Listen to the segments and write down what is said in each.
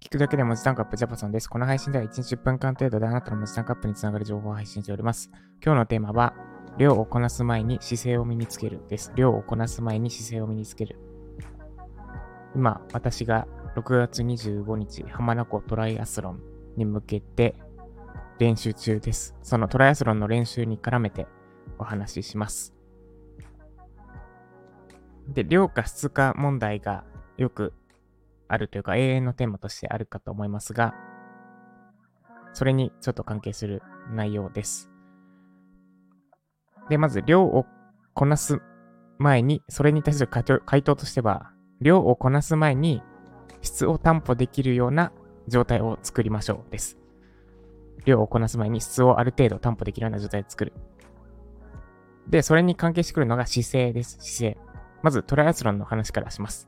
聞くだけで文字タンクアップジャパソンです。この配信では1日10分間程度であなたの文字タンクアップにつながる情報を配信しております。今日のテーマは、量をこなす前に姿勢を身につけるです。量をこなす前に姿勢を身につける。今、私が6月25日、浜名湖トライアスロンに向けて練習中です。そのトライアスロンの練習に絡めてお話しします。で、量か質か問題がよくあるというか永遠のテーマとしてあるかと思いますが、それにちょっと関係する内容です。で、まず量をこなす前に、それに対する回答としては、量をこなす前に質を担保できるような状態を作りましょうです。量をこなす前に質をある程度担保できるような状態を作る。で、それに関係してくるのが姿勢です。姿勢。まずトライアスロンの話からします。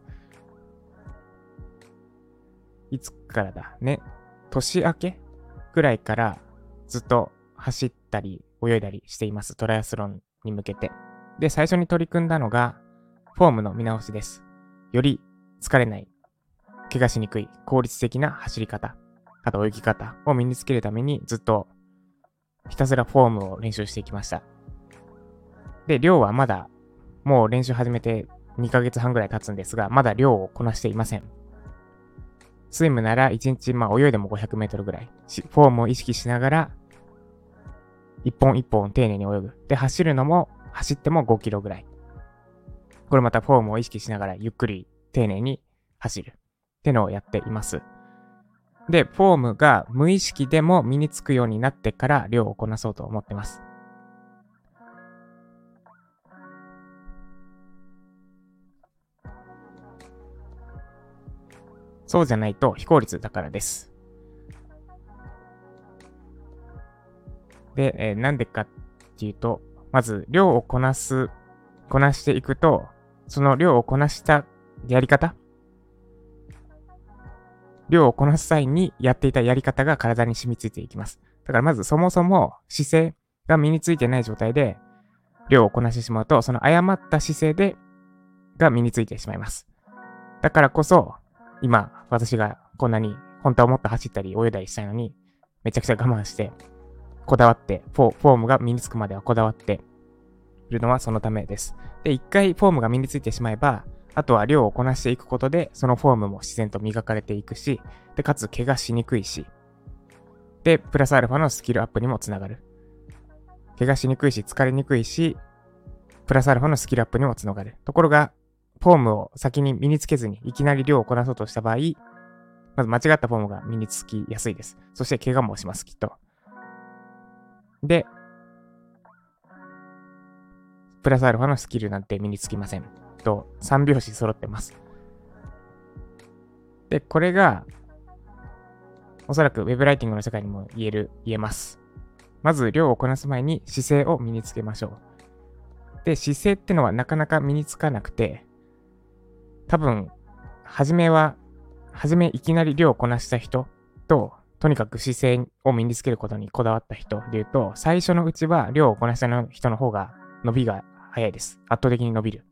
いつからだ？ね。年明けぐらいからずっと走ったり泳いだりしています。トライアスロンに向けて。で、最初に取り組んだのがフォームの見直しです。より疲れない、怪我しにくい、効率的な走り方、あと泳ぎ方を身につけるためにずっとひたすらフォームを練習していきました。で、量はまだもう練習始めて2ヶ月半ぐらい経つんですが、まだ量をこなしていません。スイムなら1日、まあ泳いでも500メートルぐらい。フォームを意識しながら、一本一本丁寧に泳ぐ。で、走るのも、走っても5キロぐらい。これまたフォームを意識しながら、ゆっくり丁寧に走る。ってのをやっています。で、フォームが無意識でも身につくようになってから量をこなそうと思ってます。そうじゃないと非効率だからです。で、えーなんでかっていうと、まず量をこなす、こなしていくと、その量をこなしたやり方量をこなす際にやっていたやり方が体に染みついていきます。だからまずそもそも姿勢が身についてない状態で量をこなしてしまうと、その誤った姿勢でが身についてしまいます。だからこそ、今、私がこんなに本当はもっと走ったり泳いだりしたいのに、めちゃくちゃ我慢して、こだわって、フォフォームが身につくまではこだわっているのはそのためです。で、一回フォームが身についてしまえば、あとは量をこなしていくことで、そのフォームも自然と磨かれていくし、で、かつ怪我しにくいし、で、プラスアルファのスキルアップにもつながる。怪我しにくいし、疲れにくいし、プラスアルファのスキルアップにもつながる。ところが、フォームを先に身につけずに、いきなり量をこなそうとした場合、まず間違ったフォームが身につきやすいです。そして怪我もします、きっと。で、プラスアルファのスキルなんて身につきません。と、3拍子揃ってます。で、これが、おそらく Web ライティングの世界にも言える、言えます。まず、量をこなす前に姿勢を身につけましょう。で、姿勢ってのはなかなか身につかなくて、多分、初めは、初めいきなり量をこなした人と、とにかく姿勢を身につけることにこだわった人で言うと、最初のうちは量をこなした人の方が伸びが早いです。圧倒的に伸びる。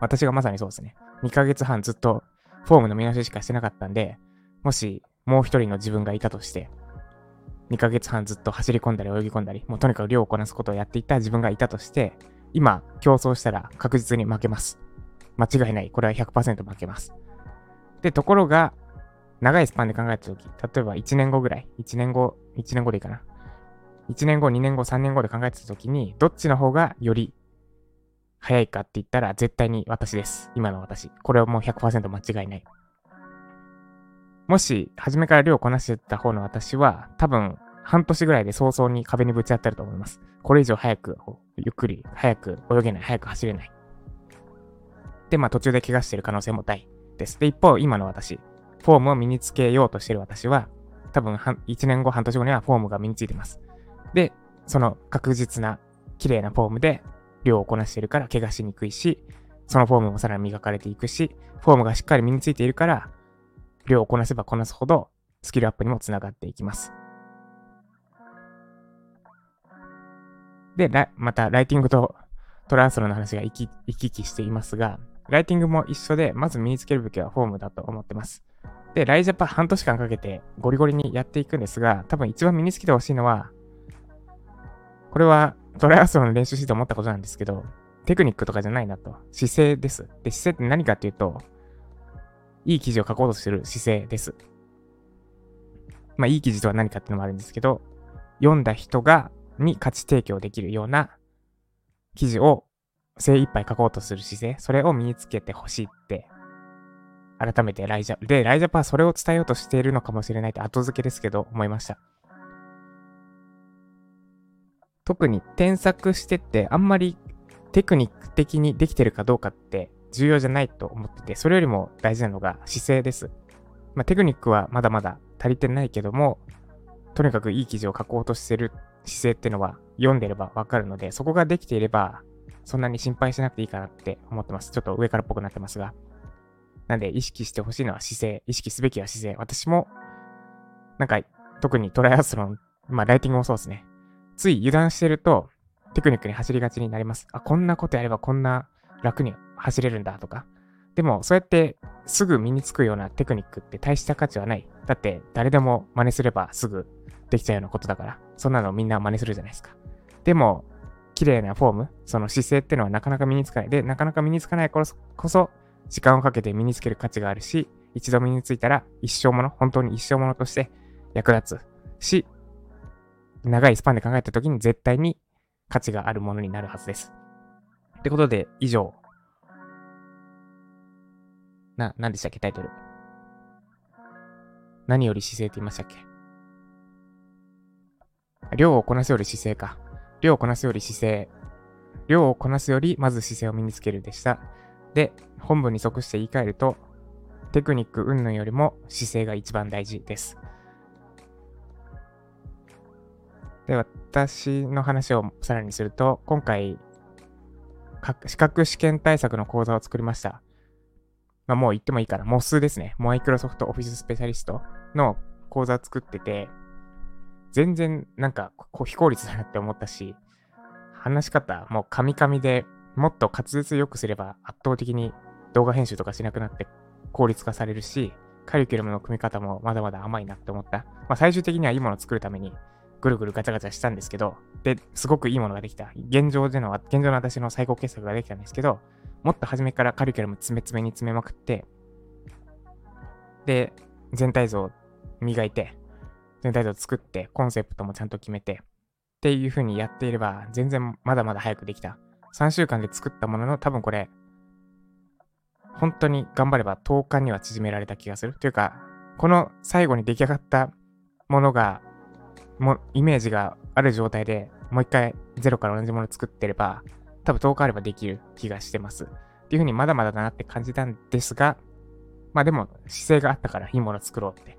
私がまさにそうですね。2ヶ月半ずっとフォームの見直ししかしてなかったんで、もしもう一人の自分がいたとして、2ヶ月半ずっと走り込んだり泳ぎ込んだり、もうとにかく量をこなすことをやっていた自分がいたとして、今競争したら確実に負けます。間違いない。これは100%負けます。で、ところが、長いスパンで考えたとき、例えば1年後ぐらい、1年後、1年後でいいかな。1年後、2年後、3年後で考えてたときに、どっちの方がより早いかって言ったら、絶対に私です。今の私。これはもう100%間違いない。もし、初めから量をこなしてた方の私は、多分、半年ぐらいで早々に壁にぶち当たると思います。これ以上早く、ゆっくり、早く泳げない、早く走れない。で、まあ途中で怪我してる可能性も大です。で、一方、今の私、フォームを身につけようとしてる私は、多分半、1年後、半年後にはフォームが身についてます。で、その確実な、綺麗なフォームで量をこなしてるから怪我しにくいし、そのフォームもさらに磨かれていくし、フォームがしっかり身についているから、量をこなせばこなすほど、スキルアップにもつながっていきます。で、また、ライティングとトライアスロの話が行き行き来していますが、ライティングも一緒で、まず身につけるべきはフォームだと思ってます。で、ライジャパ半年間かけてゴリゴリにやっていくんですが、多分一番身につけてほしいのは、これはトライアスロンの練習して思ったことなんですけど、テクニックとかじゃないなと。姿勢です。で、姿勢って何かっていうと、いい記事を書こうとする姿勢です。まあ、いい記事とは何かっていうのもあるんですけど、読んだ人が、に価値提供できるような記事を精一杯書こうとする姿勢、それを身につけてほしいって、改めてライジャ、で、ライジャパはそれを伝えようとしているのかもしれないって後付けですけど、思いました。特に添削してってあんまりテクニック的にできてるかどうかって重要じゃないと思ってて、それよりも大事なのが姿勢です。まあ、テクニックはまだまだ足りてないけども、とにかくいい記事を書こうとしてる姿勢っていうのは読んでればわかるので、そこができていれば、そんなに心配しなくていいかなって思ってます。ちょっと上からっぽくなってますが。なんで意識してほしいのは姿勢、意識すべきは姿勢。私も、なんか、特にトライアスロン、まあライティングもそうですね。つい油断してると、テクニックに走りがちになります。あ、こんなことやればこんな楽に走れるんだとか。でも、そうやってすぐ身につくようなテクニックって大した価値はない。だって、誰でも真似すればすぐできちゃうようなことだから、そんなのみんな真似するじゃないですか。でも、綺麗なフォーム、その姿勢っていうのはなかなか身につかない。で、なかなか身につかないこそ、時間をかけて身につける価値があるし、一度身についたら一生もの、本当に一生ものとして役立つし、長いスパンで考えた時に絶対に価値があるものになるはずです。ってことで、以上。な、何でしたっけ、タイトル。何より姿勢って言いましたっけ量をこなすより姿勢か。量をこなすより姿勢。量をこなすよりまず姿勢を身につけるでした。で、本文に即して言い換えると、テクニック云々よりも姿勢が一番大事です。で、私の話をさらにすると、今回、資格試験対策の講座を作りました。まあ、もう言ってもいいから、モスですね。マイクロソフトオフィススペシャリストの講座を作ってて、全然なんか非効率だなって思ったし、話し方もうカミカミでもっと滑舌良くすれば圧倒的に動画編集とかしなくなって効率化されるし、カリキュラムの組み方もまだまだ甘いなって思った。まあ最終的にはいいものを作るためにぐるぐるガチャガチャしたんですけど、で、すごくいいものができた。現状での、現状の私の最高傑作ができたんですけど、もっと初めからカリキュラム詰め詰めに詰めまくって、で、全体像磨いて、全体像作って、コンセプトもちゃんと決めて、っていう風にやっていれば、全然まだまだ早くできた。3週間で作ったものの、多分これ、本当に頑張れば10日には縮められた気がする。というか、この最後に出来上がったものが、もイメージがある状態でもう一回ゼロから同じもの作ってれば、多分10日あればできる気がしてます。っていう風にまだまだだなって感じたんですが、まあでも姿勢があったからいいもの作ろうって。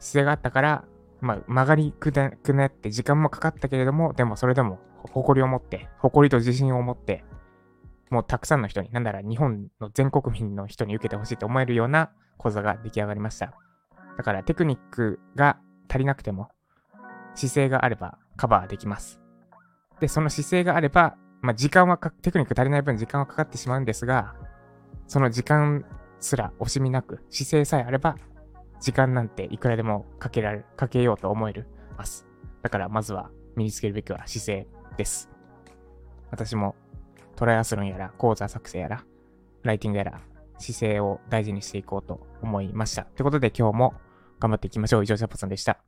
姿勢があったから、まあ曲がりくなって時間もかかったけれども、でもそれでも誇りを持って、誇りと自信を持って、もうたくさんの人に、なんなら日本の全国民の人に受けてほしいと思えるような講座が出来上がりました。だからテクニックが足りなくても、姿勢があればカバーできます。で、その姿勢があれば、まあ、時間はテクニック足りない分時間はかかってしまうんですが、その時間すら惜しみなく、姿勢さえあれば、時間なんていくらでもかけられ、かけようと思えるます。だからまずは身につけるべきは姿勢です。私もトライアスロンやら、講座作成やら、ライティングやら、姿勢を大事にしていこうと思いました。ということで今日も頑張っていきましょう。以上、ジャパさんでした。